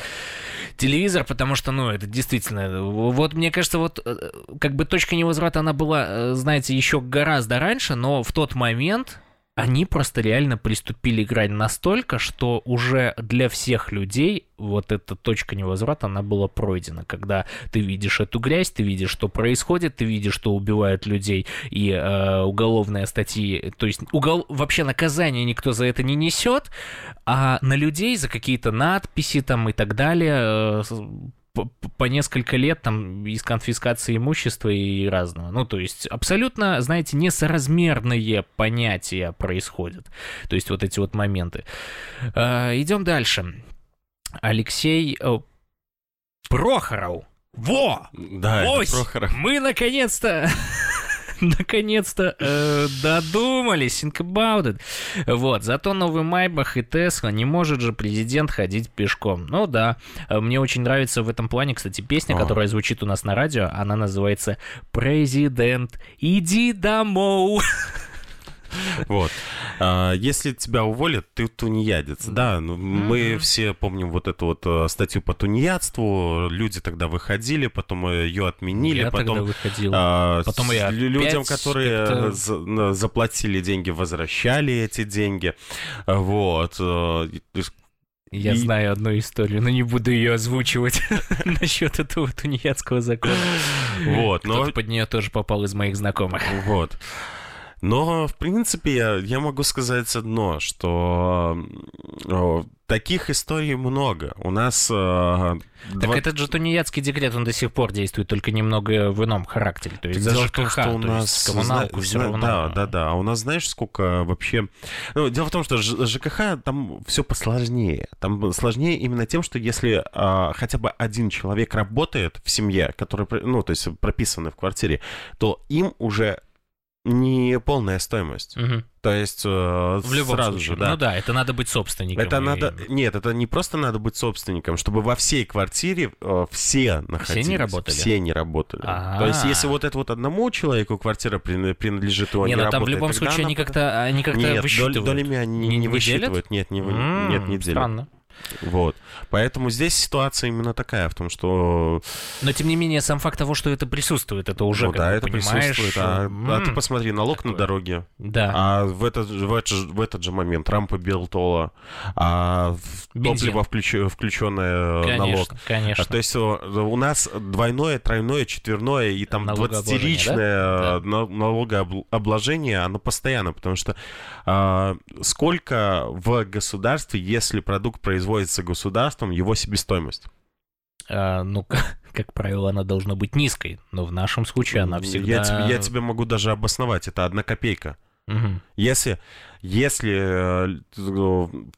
телевизор, потому что, ну, это действительно... Вот, мне кажется, вот э, как бы точка невозврата, она была, знаете, еще гораздо раньше, но в тот момент они просто реально приступили играть настолько, что уже для всех людей вот эта точка невозврата, она была пройдена. Когда ты видишь эту грязь, ты видишь, что происходит, ты видишь, что убивают людей, и э, уголовные статьи, то есть угол... вообще наказание никто за это не несет, а на людей за какие-то надписи там и так далее э, по, по несколько лет там из конфискации имущества и разного. Ну, то есть абсолютно, знаете, несоразмерные понятия происходят. То есть вот эти вот моменты. Э, идем дальше. Алексей э, Прохоров. Во! Да, Ось! Прохоров. Мы наконец-то наконец-то э, додумались. Think about it. Вот, зато новый Майбах и Тесла не может же президент ходить пешком. Ну да, Э, мне очень нравится в этом плане, кстати, песня, О. которая звучит у нас на радио, она называется «Президент, иди домой». Вот. А, Если тебя уволят, ты тунеядец. Да, ну, мы все помним вот эту вот э, статью по тунеядству. Люди тогда выходили, потом ее отменили, Я тогда потом выходил. а, Потом я лю- людям, которые заплатили деньги, возвращали эти деньги. Вот. э, Я И- знаю одну историю, но не буду ее озвучивать насчет этого тунеядского закона. Вот, но Кто-то под нее тоже попал из моих знакомых. Вот. Но, в принципе, я, я могу сказать одно, что э, таких историй много. У нас... э, Так этот же тунеядский декрет, он до сих пор действует, только немного в ином характере. То есть Так том, ЖКХ, что у то нас коммуналку зна- все равно. Да, да, да. А у нас знаешь, сколько вообще... Ну, дело в том, что ЖКХ там все посложнее. Там сложнее именно тем, что если а, хотя бы один человек работает в семье, который, ну, то есть прописанный в квартире, то им уже не полная стоимость. Мгм. То есть э, В любом сразу случае. же, да. Ну да, это надо быть собственником. Это и- надо... Нет, это не просто надо быть собственником, чтобы во всей квартире э, все находились. не работали? Все не работали. А. То есть, если вот это вот одному человеку квартира прин- принадлежит, он Не, не, ну там в любом случае она они как-то они как-то Нет, высчитывают. долями они Не- не, не высчитывают. Нет, не, вы- нет, не делят. Странно. Вот. Поэтому здесь ситуация именно такая, в том, что... Но тем не менее, сам факт того, что это присутствует, это уже ну как да, это понимаешь, присутствует. А, а ты посмотри, налог на такое. дороге. Да. А в этот, же- в, этот, же- в этот же момент рампа Белтола, а Бензин. топливо включ, включенное конечно, налог. конечно. А, то есть о, у нас двойное, тройное, четверное и там Налогообложение, 20-ричное налогообложение, оно постоянно, потому что а, сколько в государстве, если продукт производится государством, его себестоимость? А, ну, как, как правило, она должна быть низкой, но в нашем случае она всегда... я, тебе, я тебе могу даже обосновать, это одна копейка. Мгм. Если, если э,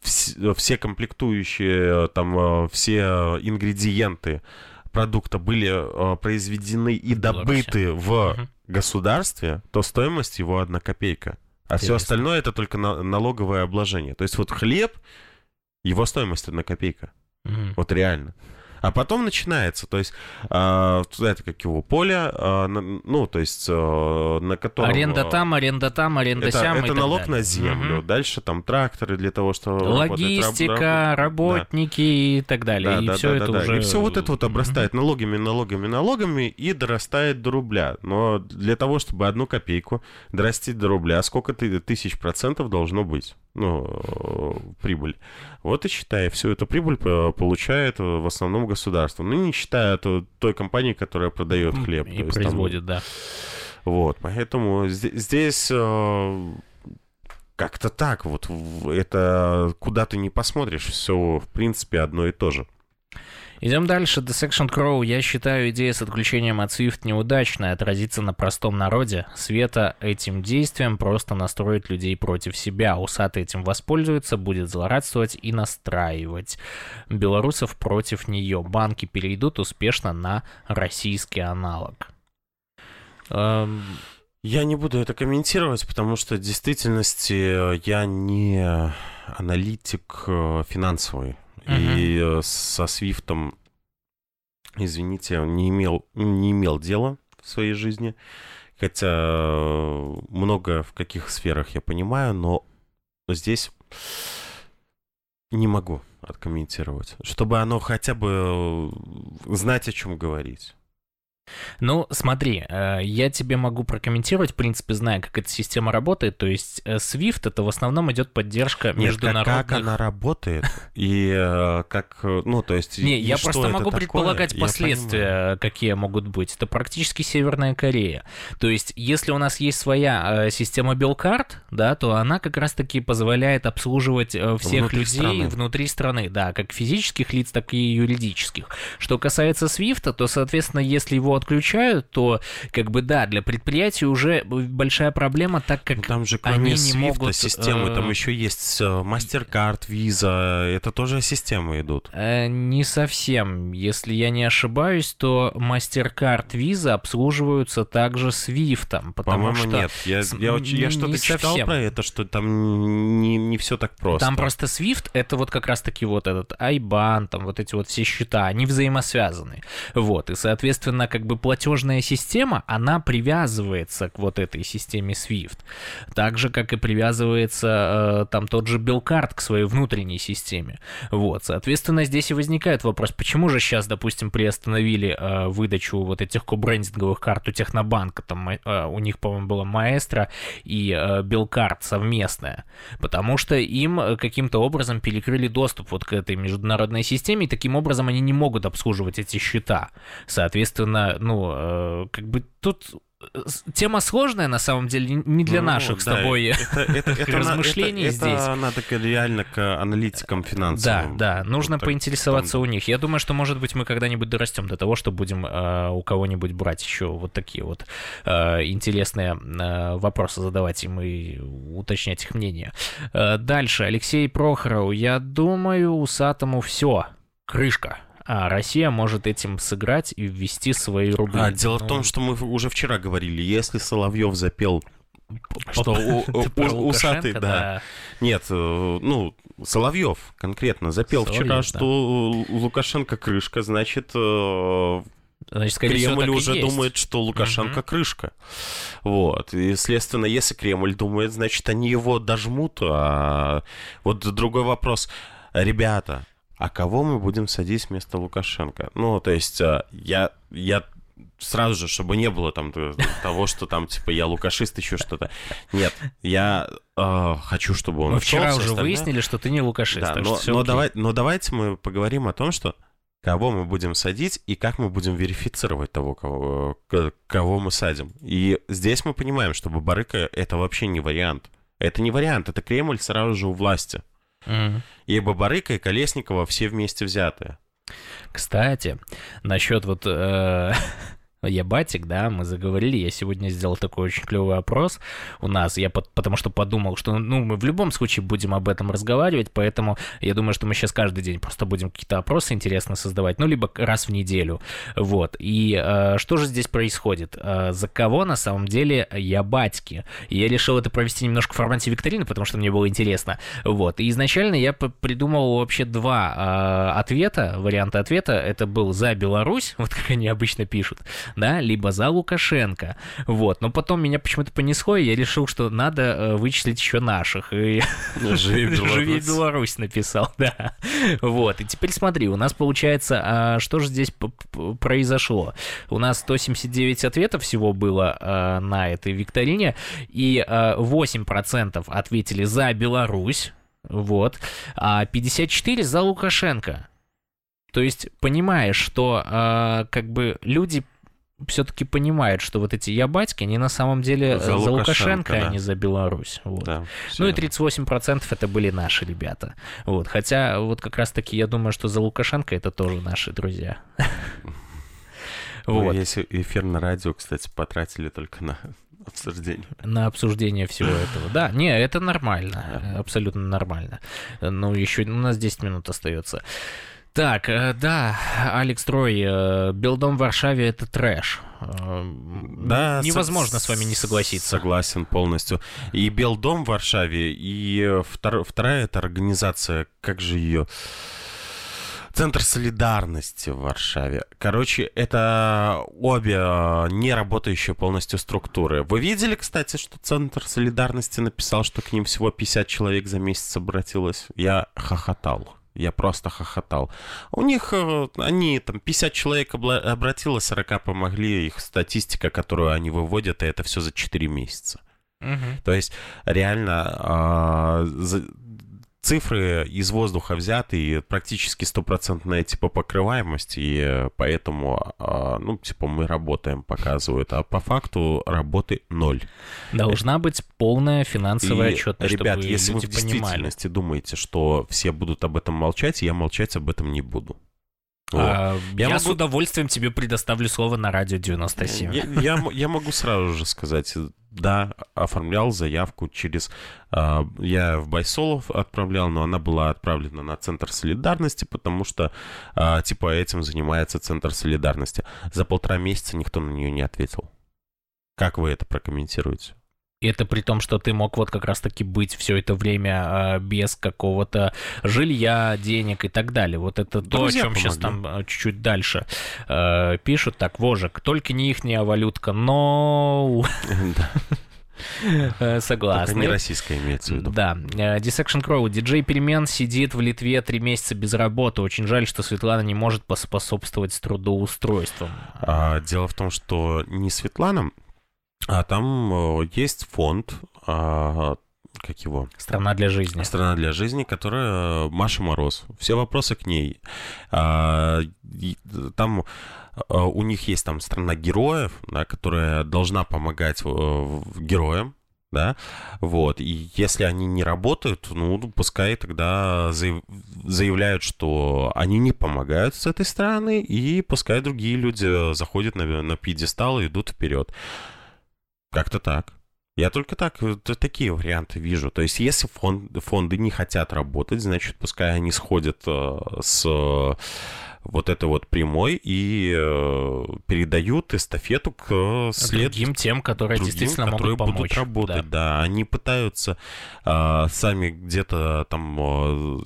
вс- все комплектующие, там, э, все ингредиенты продукта были э, произведены и добыты в государстве, то стоимость его одна копейка. А все Интересно. остальное это только на- налоговое обложение. То есть вот хлеб, его стоимость одна копейка. Мгм. Вот реально. А потом начинается, то есть, э, это как его поле, э, ну, то есть, э, на котором... Аренда там, аренда там, аренда это, сям Это налог на землю, угу. дальше там тракторы для того, чтобы... Логистика, работать, работники да. и так далее. Да, и да, все да, это да, уже... И все вот это вот обрастает налогами, налогами, налогами и дорастает до рубля. Но для того, чтобы одну копейку дорастить до рубля, сколько ты, тысяч процентов должно быть? ну, прибыль. Вот и считай, всю эту прибыль получает в основном государство. Ну, не считая той компании, которая продает хлеб. И производит, там, да. Вот, поэтому здесь э, как-то так вот, это куда ты не посмотришь, все в принципе одно и то же. Идем дальше. The Section Crow. Я считаю, идея с отключением от SWIFT неудачная. Отразится на простом народе. Света этим действием просто настроит людей против себя. Усатый этим воспользуется, будет злорадствовать и настраивать белорусов против нее. Банки перейдут успешно на российский аналог. Эм... Я не буду это комментировать, потому что в действительности я не аналитик э, финансовый. Uh-huh. И э, со Свифтом, извините, не имел, не имел дела в своей жизни. Хотя э, много в каких сферах я понимаю, но здесь не могу откомментировать. Чтобы оно хотя бы знать, о чем говорить. Ну, смотри, э, я тебе могу прокомментировать, в принципе, зная, как эта система работает. То есть э, Swift это в основном идет поддержка Нет, международных... Как, она работает и э, как, ну, то есть... Не, я просто могу такое? предполагать последствия, какие могут быть. Это практически Северная Корея. То есть, если у нас есть своя система белкарт, да, то она как раз-таки позволяет обслуживать всех внутри людей страны. внутри страны, да, как физических лиц, так и юридических. Что касается Swift, то, соответственно, если его отключают, то как бы да, для предприятий уже большая проблема, так как ну, там же кроме они не могут системы, э... там еще есть э, MasterCard, Visa, это тоже системы идут. Э, не совсем, если я не ошибаюсь, то MasterCard, Visa обслуживаются также Swift, потому что нет, я, я, я что-то читал про это, что там не не все так просто. Там просто Swift это вот как раз таки вот этот IBAN, там вот эти вот все счета, они взаимосвязаны, вот и соответственно как как бы платежная система, она привязывается к вот этой системе SWIFT. Так же, как и привязывается э, там тот же Белкарт к своей внутренней системе. Вот, соответственно, здесь и возникает вопрос, почему же сейчас, допустим, приостановили э, выдачу вот этих кобрендинговых карт у Технобанка, там э, у них, по-моему, было Маэстро и э, Белкарт совместная, потому что им э, каким-то образом перекрыли доступ вот к этой международной системе, и таким образом они не могут обслуживать эти счета. Соответственно, ну, э, как бы тут э, тема сложная на самом деле, не для ну, наших да, с тобой это, это, это, размышлений это, здесь. Это надо реально к аналитикам финансовым. Да, да, нужно вот поинтересоваться там... у них. Я думаю, что, может быть, мы когда-нибудь дорастем до того, что будем э, у кого-нибудь брать еще вот такие вот э, интересные э, вопросы задавать им и уточнять их мнение. Э, дальше, Алексей Прохоров. Я думаю, усатому все. Крышка а Россия может этим сыграть и ввести свои рубли. А, дело ну... в том, что мы уже вчера говорили, если Соловьев запел что у, усатый, да. Нет, э, ну, Соловьев конкретно запел вчера, что Лукашенко крышка, значит, э, Значит, Кремль уже думает, что Лукашенко угу. крышка. Вот. И, следственно, если Кремль думает, значит, они его дожмут. А вот другой вопрос. Ребята, а кого мы будем садить вместо Лукашенко? Ну, то есть э, я, я сразу же, чтобы не было там того, что там, типа, я лукашист, еще что-то. Нет, я э, хочу, чтобы он... Мы вчера уже остальное. выяснили, что ты не лукашист, да, но, но, давай, но давайте мы поговорим о том, что кого мы будем садить и как мы будем верифицировать того, кого, кого мы садим. И здесь мы понимаем, что Бабарыка — это вообще не вариант. Это не вариант, это Кремль сразу же у власти. Mm. И Бабарыка, и Колесникова все вместе взятые. Кстати, насчет вот... Э, я батик, да, мы заговорили, я сегодня сделал такой очень клевый опрос у нас, я под, потому что подумал, что, ну, мы в любом случае будем об этом разговаривать, поэтому я думаю, что мы сейчас каждый день просто будем какие-то опросы интересно создавать, ну, либо раз в неделю, вот, и э, что же здесь происходит? Э, за кого на самом деле я батьки? Я решил это провести немножко в формате викторины, потому что мне было интересно, вот, и изначально я придумал вообще два э, ответа, варианта ответа, это был за Беларусь, вот как они обычно пишут, да, либо за Лукашенко, вот. Но потом меня почему-то понесло, и я решил, что надо э, вычислить еще наших. И... Живи Беларусь. Живи Беларусь написал, да. Вот, и теперь смотри, у нас получается, а что же здесь произошло? У нас 179 ответов всего было а, на этой викторине, и а, 8% ответили за Беларусь, вот, а 54 за Лукашенко. То есть понимаешь, что э, как бы люди все-таки понимают, что вот эти ябатьки, они на самом деле за, за Лукашенко, Лукашенко да. а не за Беларусь. Вот. Да, ну и 38% это были наши ребята. Вот. Хотя вот как раз-таки я думаю, что за Лукашенко это тоже наши друзья. Вот. Если эфир на радио, кстати, потратили только на обсуждение. На обсуждение всего этого. Да, не, это нормально. Абсолютно нормально. Ну, еще у нас 10 минут остается. Так, э, да, Алекс Трой, э, Белдом в Варшаве это трэш. Э, да, невозможно с, с вами не согласиться. Согласен полностью. И Белдом в Варшаве, и втор, вторая это организация, как же ее... Центр солидарности в Варшаве. Короче, это обе не работающие полностью структуры. Вы видели, кстати, что Центр солидарности написал, что к ним всего 50 человек за месяц обратилось? Я хохотал. Я просто хохотал. У них, э, они там 50 человек обратилось, 40 помогли. Их статистика, которую они выводят, и это все за 4 месяца. Угу. То есть реально э, цифры из воздуха взяты, и практически стопроцентная типа покрываемость, и поэтому, а, ну, типа, мы работаем, показывают, а по факту работы ноль. Должна быть полная финансовая и, отчетность, ребят, чтобы если вы в действительности понимали. думаете, что все будут об этом молчать, я молчать об этом не буду. А, я я могу... с удовольствием тебе предоставлю слово на радио 97. Я, я, я могу сразу же сказать, да, оформлял заявку через... Э, я в Байсолов отправлял, но она была отправлена на Центр солидарности, потому что, э, типа, этим занимается Центр солидарности. За полтора месяца никто на нее не ответил. Как вы это прокомментируете? И это при том, что ты мог вот как раз-таки быть все это время э, без какого-то жилья, денег и так далее. Вот это Друзья то, о чем помогли. сейчас там а, чуть-чуть дальше э, пишут. Так, вожик, только не ихняя валютка, но... Согласен. Только не российская имеется в виду. Да. Dissection Crow. Диджей Перемен сидит в Литве три месяца без работы. Очень жаль, что Светлана не может поспособствовать с трудоустройством. А, дело в том, что не Светлана, а там э, есть фонд, а, как его? Страна для жизни. Страна для жизни, которая э, Маша Мороз. Все вопросы к ней. А, там э, у них есть там страна героев, да, которая должна помогать героям, да, вот, и если они не работают, ну, пускай тогда заявляют, что они не помогают с этой стороны, и пускай другие люди заходят на, на пьедестал и идут вперед. Как-то так. Я только так, такие варианты вижу. То есть, если фонд, фонды не хотят работать, значит, пускай они сходят э, с э, вот этой вот прямой и э, передают эстафету к след... другим тем, которые другим, действительно которые могут помочь. будут работать. Да. да, они пытаются э, сами где-то там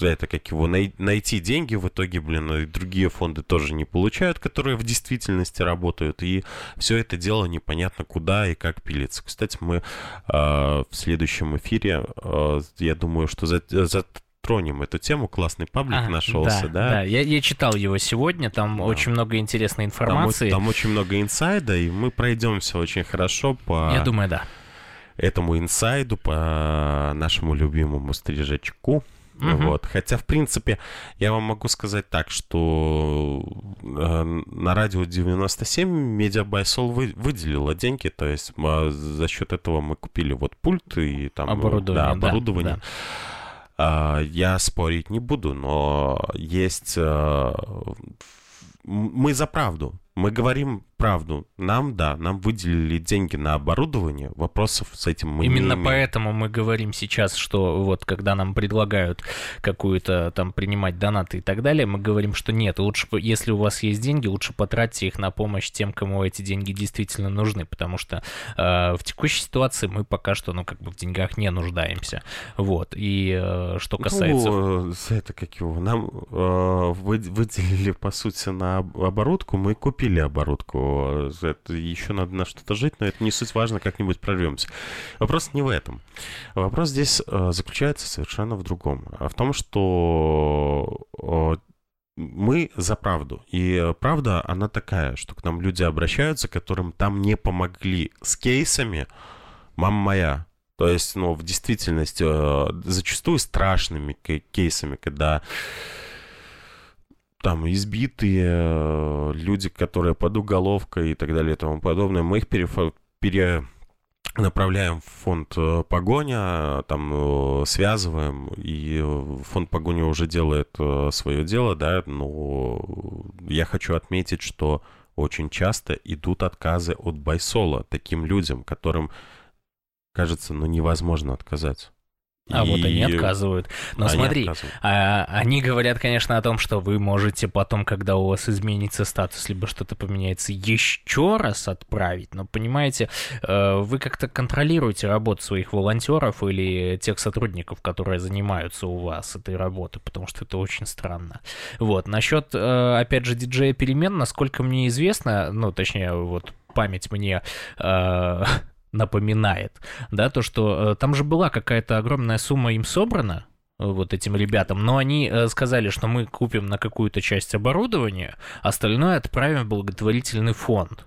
это как его най- найти деньги в итоге, блин, и другие фонды тоже не получают, которые в действительности работают, и все это дело непонятно куда и как пилится. Кстати, мы э, в следующем эфире, э, я думаю, что за, за тронем эту тему. Классный паблик а, нашелся, да? Да, да. Я, я читал его сегодня, там да. очень много интересной информации. Там, там очень много инсайда, и мы пройдемся очень хорошо по... Я думаю, да. Этому инсайду, по нашему любимому стрижачку. Угу. Вот. Хотя, в принципе, я вам могу сказать так, что э, на радио 97 Медиабайсол вы, выделила деньги, то есть э, за счет этого мы купили вот пульт и там оборудование. Да, оборудование. Да, да. Э, я спорить не буду, но есть... Э, мы за правду. Мы говорим правду. Нам, да, нам выделили деньги на оборудование. Вопросов с этим мы Именно не имеем. поэтому мы говорим сейчас, что вот когда нам предлагают какую-то там принимать донаты и так далее, мы говорим, что нет, лучше, если у вас есть деньги, лучше потратьте их на помощь тем, кому эти деньги действительно нужны, потому что э, в текущей ситуации мы пока что, ну, как бы в деньгах не нуждаемся. Вот. И э, что касается... Ну, это как его, нам э, вы- выделили, по сути, на об- оборудку, мы купили оборудку. Это еще надо на что-то жить, но это не суть важно, как-нибудь прорвемся. Вопрос не в этом. Вопрос здесь э, заключается совершенно в другом. А В том, что мы за правду. И э, правда, она такая, что к нам люди обращаются, которым там не помогли с кейсами «мама моя». То есть, ну, в действительности, э, зачастую страшными кей- кейсами, когда там избитые э, люди, которые под уголовкой и так далее и тому подобное, мы их перефо- пере направляем в фонд э, погоня, там э, связываем, и фонд погоня уже делает свое дело, да, но я хочу отметить, что очень часто идут отказы от Байсола таким людям, которым, кажется, ну невозможно отказать. А вот они И отказывают. Но они смотри, отказывают. А, они говорят, конечно, о том, что вы можете потом, когда у вас изменится статус, либо что-то поменяется, еще раз отправить. Но понимаете, э, вы как-то контролируете работу своих волонтеров или тех сотрудников, которые занимаются у вас этой работой, потому что это очень странно. Вот. Насчет, э, опять же, диджея перемен, насколько мне известно, ну, точнее, вот память мне э, напоминает, да, то, что э, там же была какая-то огромная сумма им собрана, э, вот этим ребятам, но они э, сказали, что мы купим на какую-то часть оборудования, остальное отправим в благотворительный фонд.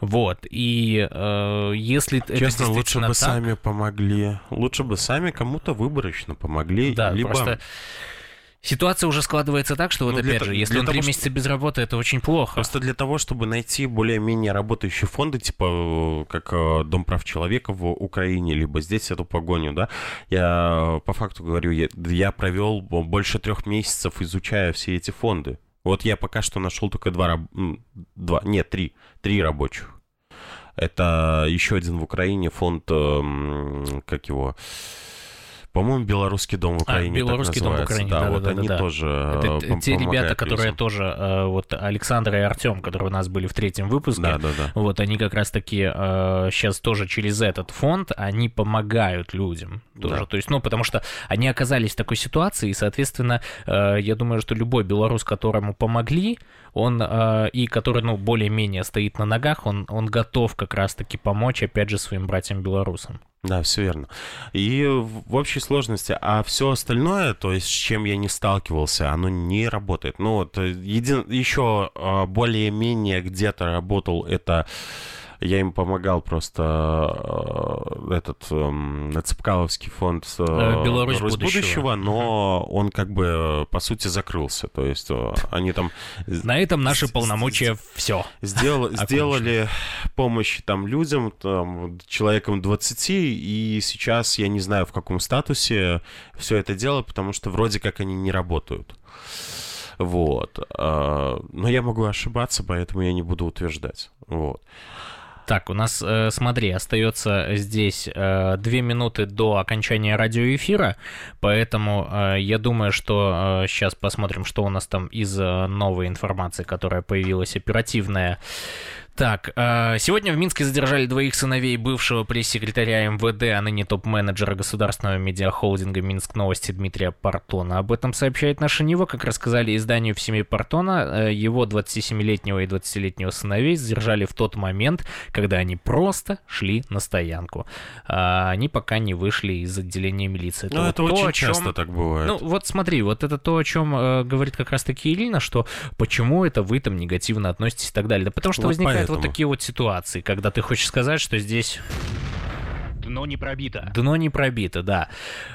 Вот, и э, если это Честно, лучше действительно бы так, сами помогли. Лучше бы сами кому-то выборочно помогли. да, либо... просто ситуация уже складывается так, что вот Ну, для опять то- же, если для он три что- месяца без работы, это очень плохо. Просто для того, чтобы найти более-менее работающие фонды, типа э, как э, Дом прав человека в Украине, либо здесь эту погоню, да, я э, по факту говорю, я, я провел бо- больше трех месяцев, изучая все эти фонды. Вот я пока что нашел только два, два, нет, три, три рабочих. Это еще один в Украине фонд, как его, по-моему, Белорусский дом в Украине. так А, Белорусский дом в. Украине, Да, да, вот да, да, они да. тоже Это э, те ребята, которые людям. тоже, э, вот Александр и Артем, которые у нас были в третьем выпуске, Да, да, да. Вот они как раз-таки сейчас тоже через этот фонд, они помогают людям тоже. Да. То есть, ну, потому что они оказались в такой ситуации, и, соответственно, э, я думаю, что любой белорус, которому помогли, он э, и который, ну, более-менее стоит на ногах, он, он готов как раз-таки помочь, опять же, своим братьям-белорусам. Да, все верно. И в общей сложности, а все остальное, то есть с чем я не сталкивался, оно не работает. Ну вот един... еще а, более-менее где-то работал это я им помогал просто э, этот эм, Цепкаловский фонд э, Э, «Беларусь будущего». но он как бы по сути закрылся. То есть они там На этом наши полномочия все. Сделали помощь там людям, там, человеком 20, и сейчас я не знаю, в каком статусе все это дело, потому что вроде как они не работают. Вот. Но я могу ошибаться, поэтому я не буду утверждать. Вот. Так, у нас, э, смотри, остается здесь э, две минуты до окончания радиоэфира, поэтому э, я думаю, что сейчас посмотрим, что у нас там из новой информации, которая появилась оперативная. Так, э, сегодня в Минске задержали двоих сыновей бывшего пресс-секретаря МВД, а ныне топ-менеджера государственного медиахолдинга Минск Новости Дмитрия Партона. Об этом сообщает наша Нива, как рассказали изданию в семье Партона, э, его 27-летнего и 20-летнего сыновей задержали в тот момент, когда они просто шли на стоянку. А, Они пока не вышли из отделения милиции. Ну, вот это то, очень о чём- часто так бывает. ну, вот смотри, вот это то, о чем э, говорит как раз-таки Ирина, что почему это вы там негативно относитесь и так далее. Да потому что Вот возникают вот поэтому. такие вот ситуации, когда ты хочешь сказать, что здесь Дно не пробито. дно не пробито, да.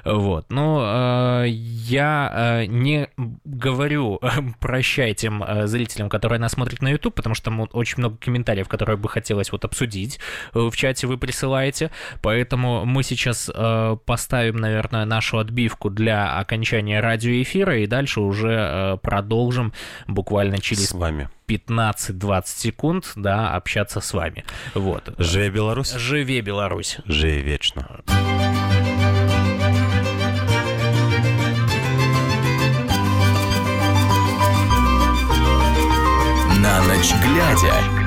Вот. Ну, э, я э, не говорю прощай тем э, зрителям, которые нас смотрят на YouTube, потому что там вот очень много комментариев, которые бы хотелось вот обсудить э, в чате вы присылаете. Поэтому мы сейчас э, поставим, наверное, нашу отбивку для окончания радиоэфира и дальше уже э, продолжим буквально через С вами. 15-20 секунд, да, общаться с вами. Вот. Живе Беларусь. Живе Беларусь. Живе вечно. На ночь глядя.